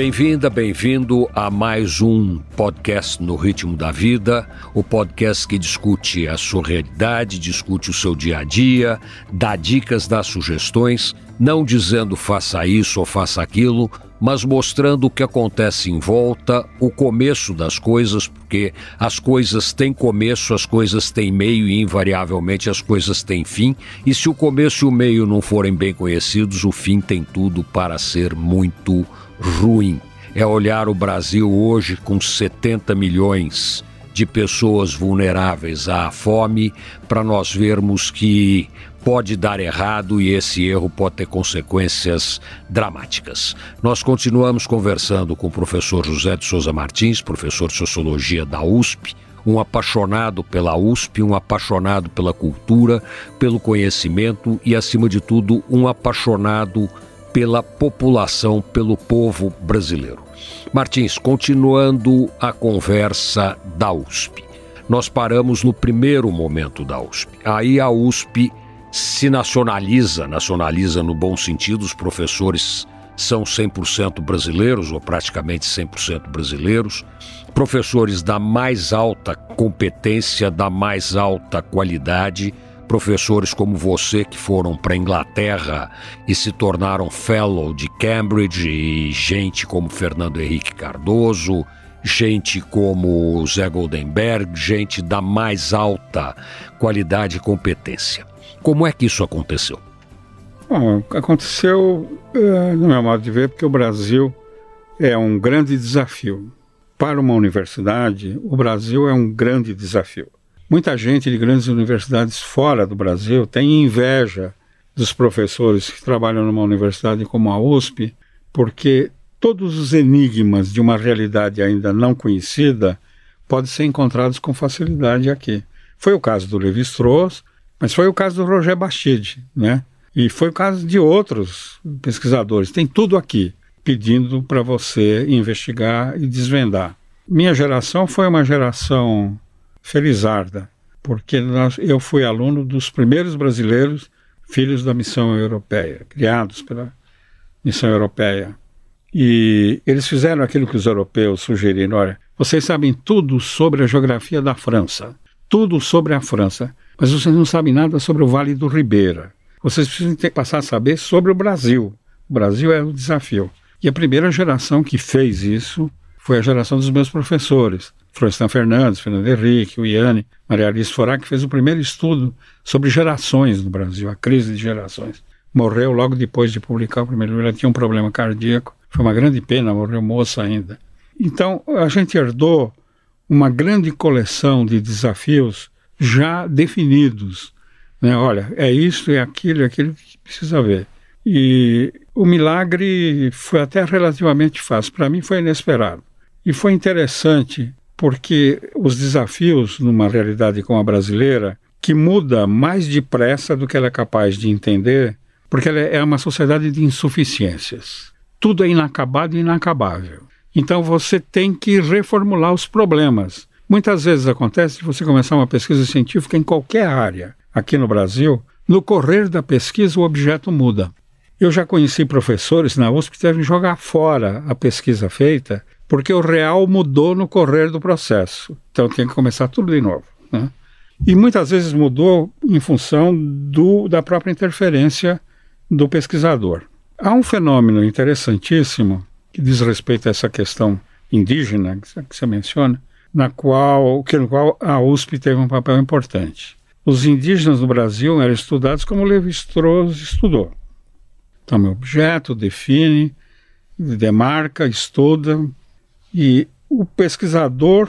Bem-vinda, bem-vindo a mais um podcast no Ritmo da Vida, o podcast que discute a sua realidade, discute o seu dia a dia, dá dicas, dá sugestões, não dizendo faça isso ou faça aquilo, mas mostrando o que acontece em volta, o começo das coisas, porque as coisas têm começo, as coisas têm meio e invariavelmente as coisas têm fim, e se o começo e o meio não forem bem conhecidos, o fim tem tudo para ser muito ruim. É olhar o Brasil hoje com 70 milhões de pessoas vulneráveis à fome para nós vermos que pode dar errado e esse erro pode ter consequências dramáticas. Nós continuamos conversando com o professor José de Souza Martins, professor de Sociologia da USP, um apaixonado pela USP, um apaixonado pela cultura, pelo conhecimento e, acima de tudo, um apaixonado pela população, pelo povo brasileiro. Martins, continuando a conversa da USP. Nós paramos no primeiro momento da USP. Aí a USP se nacionaliza, nacionaliza no bom sentido, os professores são 100% brasileiros, ou praticamente 100% brasileiros, professores da mais alta competência, da mais alta qualidade. Professores como você que foram para a Inglaterra e se tornaram fellow de Cambridge, e gente como Fernando Henrique Cardoso, gente como Zé Goldenberg, gente da mais alta qualidade e competência. Como é que isso aconteceu? Bom, aconteceu, eh, no meu modo de ver, porque o Brasil é um grande desafio. Para uma universidade, o Brasil é um grande desafio. Muita gente de grandes universidades fora do Brasil tem inveja dos professores que trabalham numa universidade como a USP, porque todos os enigmas de uma realidade ainda não conhecida podem ser encontrados com facilidade aqui. Foi o caso do Levi-Strauss, mas foi o caso do Roger Bastide, né? E foi o caso de outros pesquisadores. Tem tudo aqui pedindo para você investigar e desvendar. Minha geração foi uma geração felizarda, porque nós, eu fui aluno dos primeiros brasileiros filhos da missão europeia, criados pela missão europeia. E eles fizeram aquilo que os europeus sugeriram: olha, vocês sabem tudo sobre a geografia da França, tudo sobre a França, mas vocês não sabem nada sobre o Vale do Ribeira. Vocês precisam ter, passar a saber sobre o Brasil. O Brasil é o desafio. E a primeira geração que fez isso foi a geração dos meus professores. Florestan Fernandes, Fernando Henrique, o Iane, Maria Alice Forá, que fez o primeiro estudo sobre gerações no Brasil, a crise de gerações. Morreu logo depois de publicar o primeiro livro, ela tinha um problema cardíaco, foi uma grande pena, morreu moça ainda. Então, a gente herdou uma grande coleção de desafios já definidos. Né? Olha, é isso, é aquilo, é aquilo que precisa ver. E o milagre foi até relativamente fácil. Para mim foi inesperado. E foi interessante porque os desafios numa realidade como a brasileira, que muda mais depressa do que ela é capaz de entender, porque ela é uma sociedade de insuficiências. Tudo é inacabado e inacabável. Então você tem que reformular os problemas. Muitas vezes acontece de você começar uma pesquisa científica em qualquer área. Aqui no Brasil, no correr da pesquisa o objeto muda. Eu já conheci professores na USP que devem jogar fora a pesquisa feita porque o real mudou no correr do processo. Então tem que começar tudo de novo. Né? E muitas vezes mudou em função do, da própria interferência do pesquisador. Há um fenômeno interessantíssimo que diz respeito a essa questão indígena que você menciona, na qual, que, no qual a USP teve um papel importante. Os indígenas no Brasil eram estudados como Levi-Strauss estudou. Toma então, objeto, define, demarca, estuda, e o pesquisador,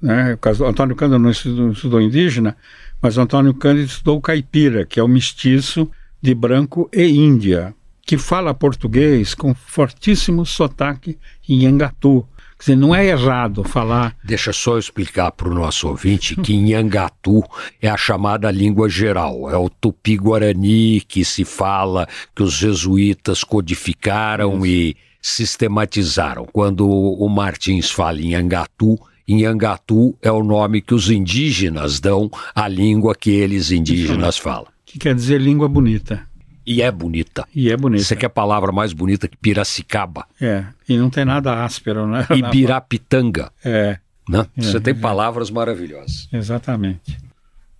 né, o caso, Antônio Cândido não estudou, não estudou indígena, mas Antônio Cândido estudou caipira, que é o mestiço de branco e índia, que fala português com fortíssimo sotaque em Angatu. Quer dizer, não é errado falar. Deixa só eu explicar para o nosso ouvinte que Nhangatu é a chamada língua geral, é o tupi-guarani que se fala, que os jesuítas codificaram e sistematizaram. Quando o Martins fala em Angatu, Anhangatu é o nome que os indígenas dão à língua que eles indígenas falam. Que quer dizer língua bonita. E é bonita. E é bonita. Você quer palavra mais bonita que Piracicaba? É, e não tem nada áspero, né? Ibirapitanga. É. Né? Você É, tem é. palavras maravilhosas. Exatamente.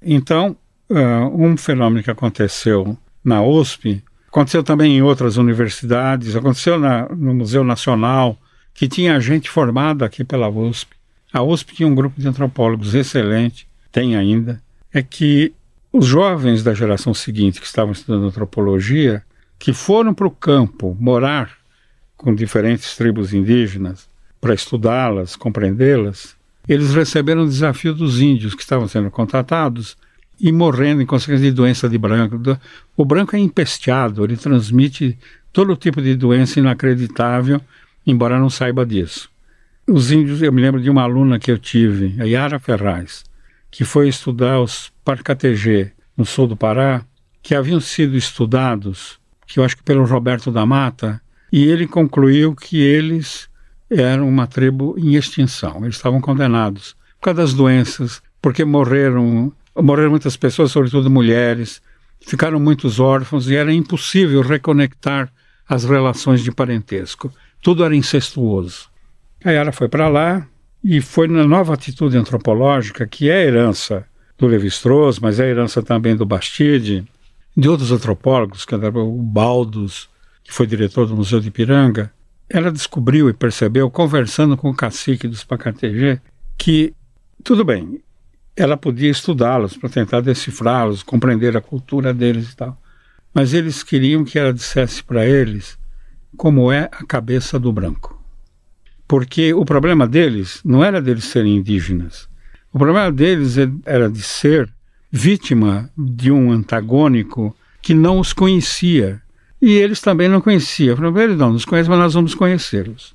Então, ah, um fenômeno que aconteceu na USP, aconteceu também em outras universidades, aconteceu na- no Museu Nacional, que tinha gente formada aqui pela USP. A USP tinha um grupo de antropólogos excelente, tem ainda, é que os jovens da geração seguinte que estavam estudando antropologia, que foram para o campo morar com diferentes tribos indígenas para estudá-las, compreendê-las, eles receberam o desafio dos índios que estavam sendo contratados e morrendo em consequência de doença de branco. O branco é empesteado, ele transmite todo tipo de doença inacreditável, embora não saiba disso. Os índios, eu me lembro de uma aluna que eu tive, a Yara Ferraz, que foi estudar os Parcategê, no sul do Pará, que haviam sido estudados, que eu acho que pelo Roberto da Mata, e ele concluiu que eles eram uma tribo em extinção. Eles estavam condenados por causa das doenças, porque morreram, morreram muitas pessoas, sobretudo mulheres, ficaram muitos órfãos e era impossível reconectar as relações de parentesco. Tudo era incestuoso. A Yara foi para lá e foi na nova atitude antropológica, que é a herança do Levi-Strauss, mas é a herança também do Bastide, de outros antropólogos, que era o Baldos, que foi diretor do Museu de Ipiranga, ela descobriu e percebeu, conversando com o cacique dos Pacategê, que, tudo bem, ela podia estudá-los para tentar decifrá-los, compreender a cultura deles e tal. Mas eles queriam que ela dissesse para eles como é a cabeça do branco. Porque o problema deles não era deles serem indígenas. O problema deles é- era de ser vítima de um antagônico que não os conhecia. E eles também não conheciam. Falaram, eles não nos conhecem, mas nós vamos conhecê-los.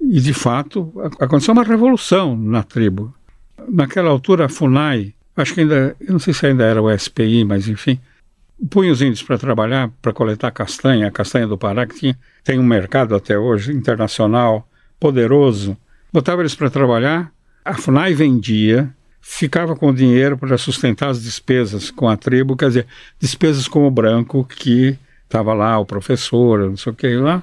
E, de fato, aconteceu uma revolução na tribo. Naquela altura, a FUNAI, acho que ainda, eu não sei se ainda era o SPI, mas enfim, punha os índios para trabalhar, para coletar castanha, a castanha do Pará, que tinha, tem um mercado até hoje internacional poderoso. Botava eles para trabalhar, a FUNAI vendia, ficava com o dinheiro para sustentar as despesas com a tribo, quer dizer, despesas com o branco que estava lá, o professor, não sei o que lá,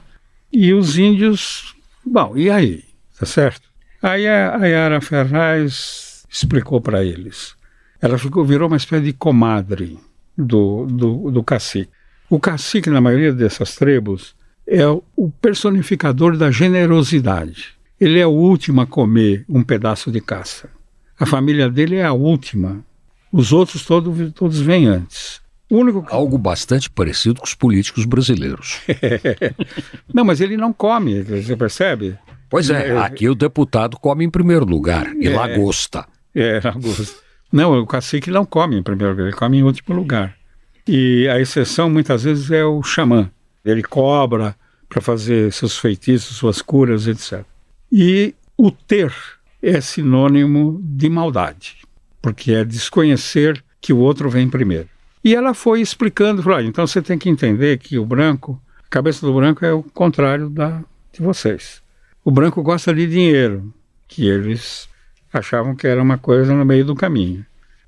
e os índios, bom, e aí? Tá certo? Aí a, Yara Ferraz explicou para eles. Ela ficou, virou uma espécie de comadre do, do, do cacique. O cacique, na maioria dessas tribos, é o personificador da generosidade. Ele é o último a comer um pedaço de caça. A família dele é a última. Os outros todos, todos vêm antes. Único. Algo bastante parecido com os políticos brasileiros. Não, mas ele não come, você percebe? Pois é, aqui o deputado come em primeiro lugar e É. lagosta. É, Augusto. Não, o cacique não come em primeiro lugar, ele come em último lugar. E a exceção muitas vezes é o xamã. Ele cobra para fazer seus feitiços, suas curas, etc. E o ter é sinônimo de maldade, porque é desconhecer que o outro vem primeiro. E ela foi explicando, falou, "Ah, então você tem que entender que o branco, a cabeça do branco é o contrário da de vocês. O branco gosta de dinheiro, que eles achavam que era uma coisa no meio do caminho.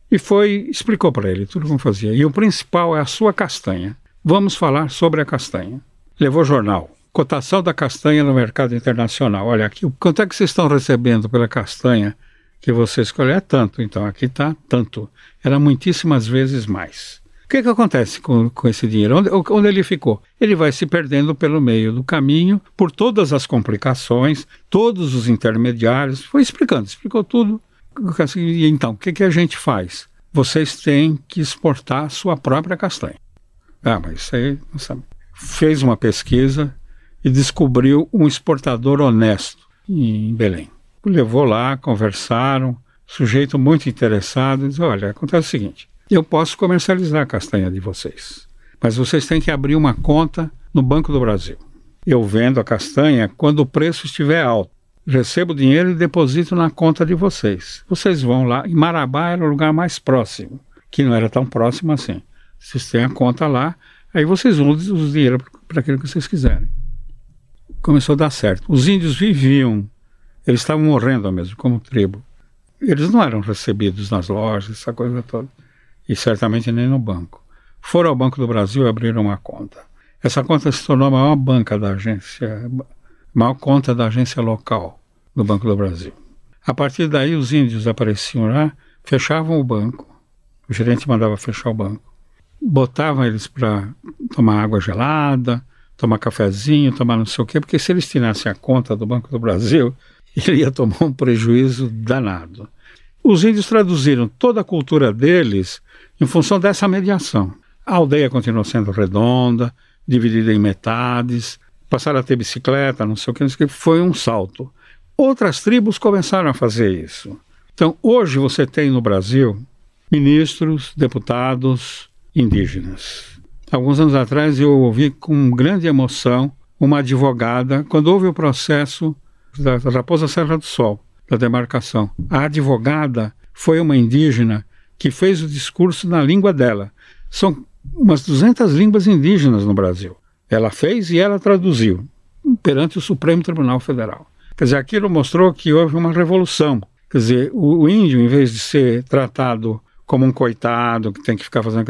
E foi, explicou para ele tudo como fazia. E o principal é a sua castanha. Vamos falar sobre a castanha. Levou jornal. Cotação da castanha no mercado internacional. Olha aqui, quanto é que vocês estão recebendo pela castanha que você escolheu? É tanto, então aqui está tanto. Era muitíssimas vezes mais. O que, que acontece com, com esse dinheiro? Onde, onde ele ficou? Ele vai se perdendo pelo meio do caminho, por todas as complicações, todos os intermediários. Foi explicando, explicou tudo. Então, o que, que a gente faz? Vocês têm que exportar sua própria castanha. Ah, mas isso aí não sabe. Fez uma pesquisa e descobriu um exportador honesto em Belém. Levou lá, conversaram, sujeito muito interessado, diz, olha, acontece o seguinte, eu posso comercializar a castanha de vocês, mas vocês têm que abrir uma conta no Banco do Brasil. Eu vendo a castanha quando o preço estiver alto. Recebo o dinheiro e deposito na conta de vocês. Vocês vão lá. Em Marabá era o lugar mais próximo, que não era tão próximo assim. Vocês têm a conta lá, aí vocês usam o dinheiro para aquilo que vocês quiserem. Começou a dar certo. Os índios viviam, eles estavam morrendo mesmo, como tribo. Eles não eram recebidos nas lojas, essa coisa toda. E certamente nem no banco. foram ao Banco do Brasil e abriram uma conta. Essa conta se tornou a maior banca da agência, maior conta da agência local do Banco do Brasil. A partir daí, os índios apareciam lá, fechavam o banco, o gerente mandava fechar o banco, botavam eles para tomar água gelada, tomar cafezinho, tomar não sei o quê, porque se eles tirassem a conta do Banco do Brasil, ele ia tomar um prejuízo danado. Os índios traduziram toda a cultura deles em função dessa mediação. A aldeia continuou sendo redonda, dividida em metades, passaram a ter bicicleta, não sei o que, não sei o que, foi um salto. Outras tribos começaram a fazer isso. Então, hoje você tem no Brasil ministros, deputados indígenas. Alguns anos atrás eu ouvi com grande emoção uma advogada, quando houve o processo da Raposa Serra do Sol, da demarcação. A advogada foi uma indígena que fez o discurso na língua dela. São umas 200 línguas indígenas no Brasil. Ela fez e ela traduziu perante o Supremo Tribunal Federal. Quer dizer, aquilo mostrou que houve uma revolução. Quer dizer, o, índio, em vez de ser tratado como um coitado que tem que ficar fazendo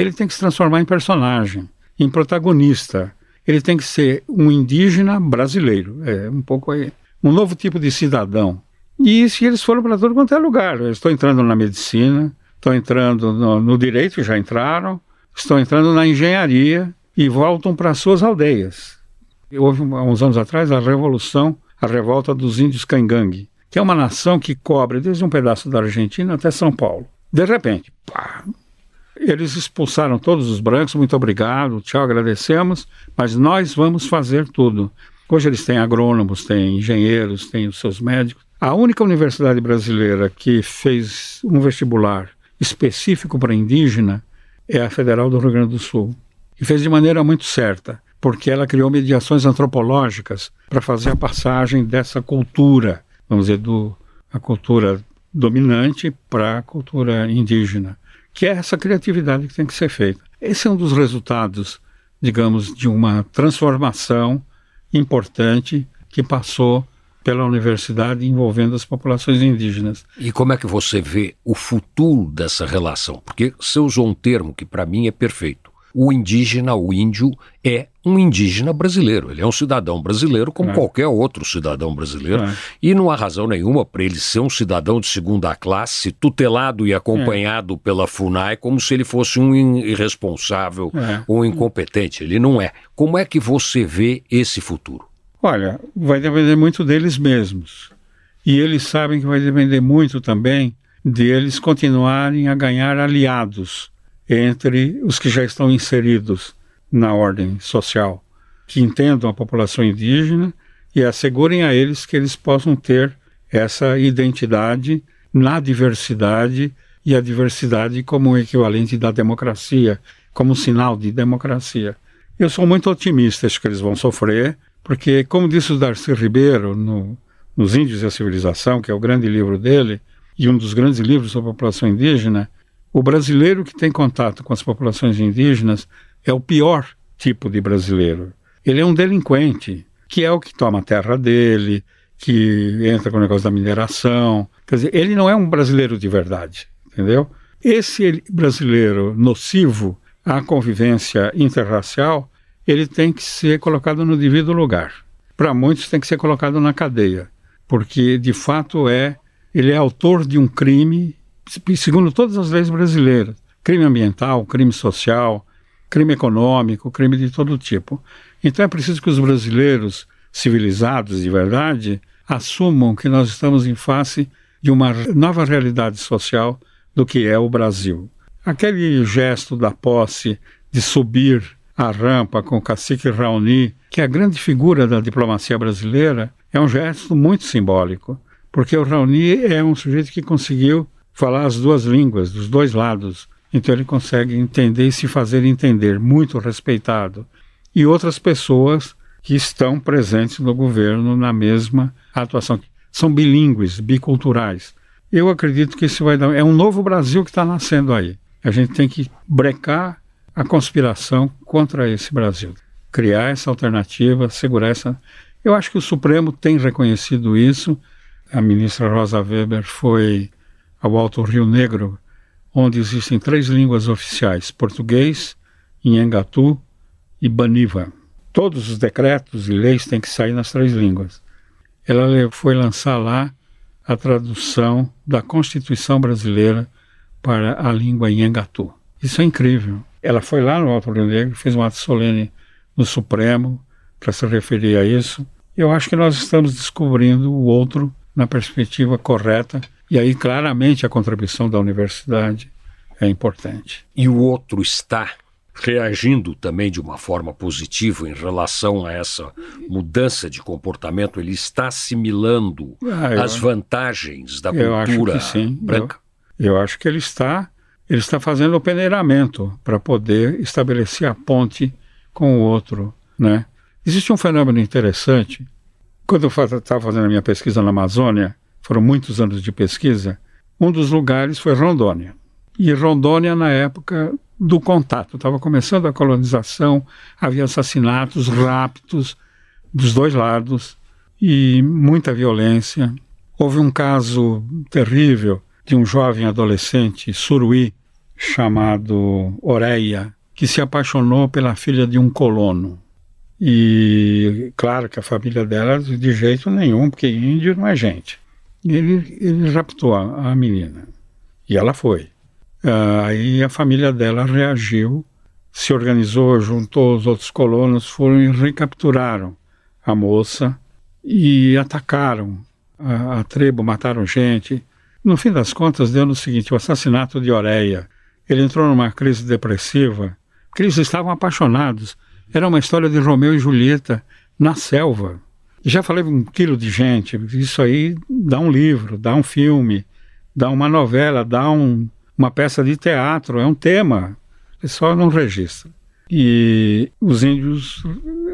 ele tem que se transformar em personagem, em protagonista. Ele tem que ser um indígena brasileiro. É um pouco aí. Um novo tipo de cidadão. E isso eles foram para todo quanto é lugar. Eles estão entrando na medicina, estão entrando no, no direito, já entraram, estão entrando na engenharia e voltam para suas aldeias. Houve, há uns anos atrás, a revolução, a revolta dos índios Cangangue, que é uma nação que cobre desde um pedaço da Argentina até São Paulo. De repente, pá, eles expulsaram todos os brancos, muito obrigado, tchau, agradecemos, mas nós vamos fazer tudo. Hoje eles têm agrônomos, têm engenheiros, têm os seus médicos. A única universidade brasileira que fez um vestibular específico para indígena é a Federal do Rio Grande do Sul. E fez de maneira muito certa, porque ela criou mediações antropológicas para fazer a passagem dessa cultura, vamos dizer, do, a cultura dominante para a cultura indígena, que é essa criatividade que tem que ser feita. Esse é um dos resultados, digamos, de uma transformação importante que passou pela universidade envolvendo as populações indígenas. E como é que você vê o futuro dessa relação? Porque você usou um termo que para mim é perfeito. O indígena, o índio, é um indígena brasileiro. Ele é um cidadão brasileiro como é. qualquer outro cidadão brasileiro. É. E não há razão nenhuma para ele ser um cidadão de segunda classe, tutelado e acompanhado é. pela FUNAI, como se ele fosse um irresponsável é. ou um incompetente. Ele não é. Como é que você vê esse futuro? Olha, vai depender muito deles mesmos. E eles sabem que vai depender muito também deles continuarem a ganhar aliados entre os que já estão inseridos na ordem social, que entendam a população indígena e assegurem a eles que eles possam ter essa identidade na diversidade e a diversidade como equivalente da democracia, como sinal de democracia. Eu sou muito otimista, acho que eles vão sofrer, porque, como disse o Darcy Ribeiro no, nos Índios e a Civilização, que é o grande livro dele, e um dos grandes livros sobre a população indígena, o brasileiro que tem contato com as populações indígenas é o pior tipo de brasileiro. Ele é um delinquente, que é o que toma a terra dele, que entra com o negócio da mineração. Quer dizer, ele não é um brasileiro de verdade, entendeu? Esse brasileiro nocivo à convivência interracial ele tem que ser colocado no devido lugar. Para muitos tem que ser colocado na cadeia, porque de fato é ele é autor de um crime, segundo todas as leis brasileiras, crime ambiental, crime social, crime econômico, crime de todo tipo. Então é preciso que os brasileiros civilizados de verdade assumam que nós estamos em face de uma nova realidade social do que é o Brasil. Aquele gesto da posse de subir a rampa com o cacique Raoni, que é a grande figura da diplomacia brasileira, é um gesto muito simbólico, porque o Raoni é um sujeito que conseguiu falar as duas línguas, dos dois lados. Então ele consegue entender e se fazer entender, muito respeitado. E outras pessoas que estão presentes no governo na mesma atuação. São bilíngues, biculturais. Eu acredito que isso vai dar. É um novo Brasil que está nascendo aí. A gente tem que brecar a conspiração contra esse Brasil. Criar essa alternativa, segurar essa. Eu acho que o Supremo tem reconhecido isso. A ministra Rosa Weber foi ao Alto Rio Negro onde existem três línguas oficiais: português, Inhangatu e Baniva. Todos os decretos e leis têm que sair nas três línguas. Ela foi lançar lá a tradução da Constituição brasileira para a língua Inhangatu. Isso é incrível. Ela foi lá no Alto Rio Negro, fez um ato solene no Supremo para se referir a isso. Eu acho que nós estamos descobrindo o outro na perspectiva correta e aí claramente a contribuição da universidade é importante. E o outro está reagindo também de uma forma positiva em relação a essa mudança de comportamento, ele está assimilando ah, as vantagens da cultura branca? Eu, eu, acho que ele está, ele está fazendo o peneiramento para poder estabelecer a ponte com o outro, né? Existe um fenômeno interessante. Quando eu estava fazendo a minha pesquisa na Amazônia, foram muitos anos de pesquisa, um dos lugares foi Rondônia. E Rondônia, na época do contato, estava começando a colonização, havia assassinatos, raptos dos dois lados e muita violência. Houve um caso terrível de um jovem adolescente, Suruí, chamado Oreia, que se apaixonou pela filha de um colono. E claro que a família dela, de jeito nenhum, porque índio não é gente. Ele, ele raptou a, a menina. E ela foi. Uh, aí a família dela reagiu, se organizou, juntou os outros colonos, foram e recapturaram a moça e atacaram a, a tribo, mataram gente. No fim das contas, deu no seguinte: o assassinato de Oreia. Ele entrou numa crise depressiva, porque eles estavam apaixonados. Era uma história de Romeu e Julieta na selva. Já falei um quilo de gente. Isso aí dá um livro, dá um filme, dá uma novela, dá um, uma peça de teatro, é um tema, é só não registra. E os índios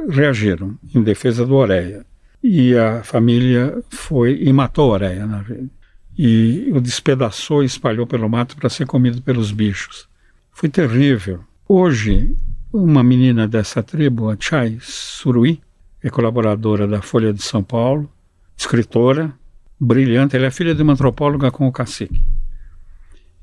reagiram em defesa do Oreia. E a família foi e matou Oreia na rede. E o despedaçou e espalhou pelo mato para ser comido pelos bichos. Foi terrível. Hoje, uma menina dessa tribo, a Chai Suruí, é colaboradora da Folha de São Paulo, escritora, brilhante. Ela é filha de uma antropóloga com o cacique.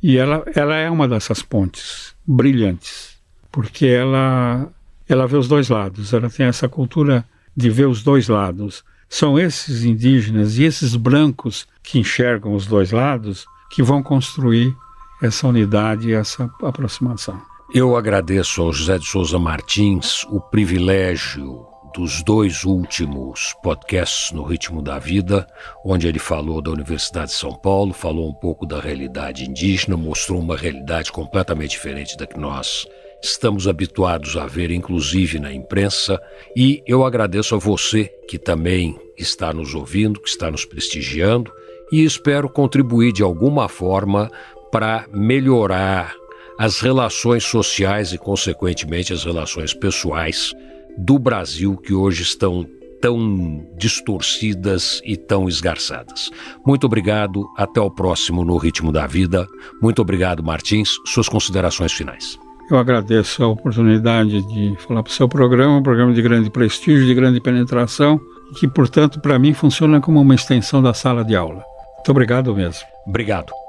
E ela, ela é uma dessas pontes brilhantes, porque ela, ela vê os dois lados, ela tem essa cultura de ver os dois lados. São esses indígenas e esses brancos que enxergam os dois lados que vão construir essa unidade e essa aproximação. Eu agradeço ao José de Souza Martins o privilégio dos dois últimos podcasts no Ritmo da Vida, onde ele falou da Universidade de São Paulo, falou um pouco da realidade indígena, mostrou uma realidade completamente diferente da que nós estamos habituados a ver, inclusive na imprensa. E eu agradeço a você que também está nos ouvindo, que está nos prestigiando, e espero contribuir de alguma forma para melhorar as relações sociais e, consequentemente, as relações pessoais do Brasil que hoje estão tão distorcidas e tão esgarçadas. Muito obrigado, até o próximo no Ritmo da Vida. Muito obrigado, Martins. Suas considerações finais. Eu agradeço a oportunidade de falar para o seu programa, um programa de grande prestígio, de grande penetração, que, portanto, para mim funciona como uma extensão da sala de aula. Muito obrigado mesmo. Obrigado.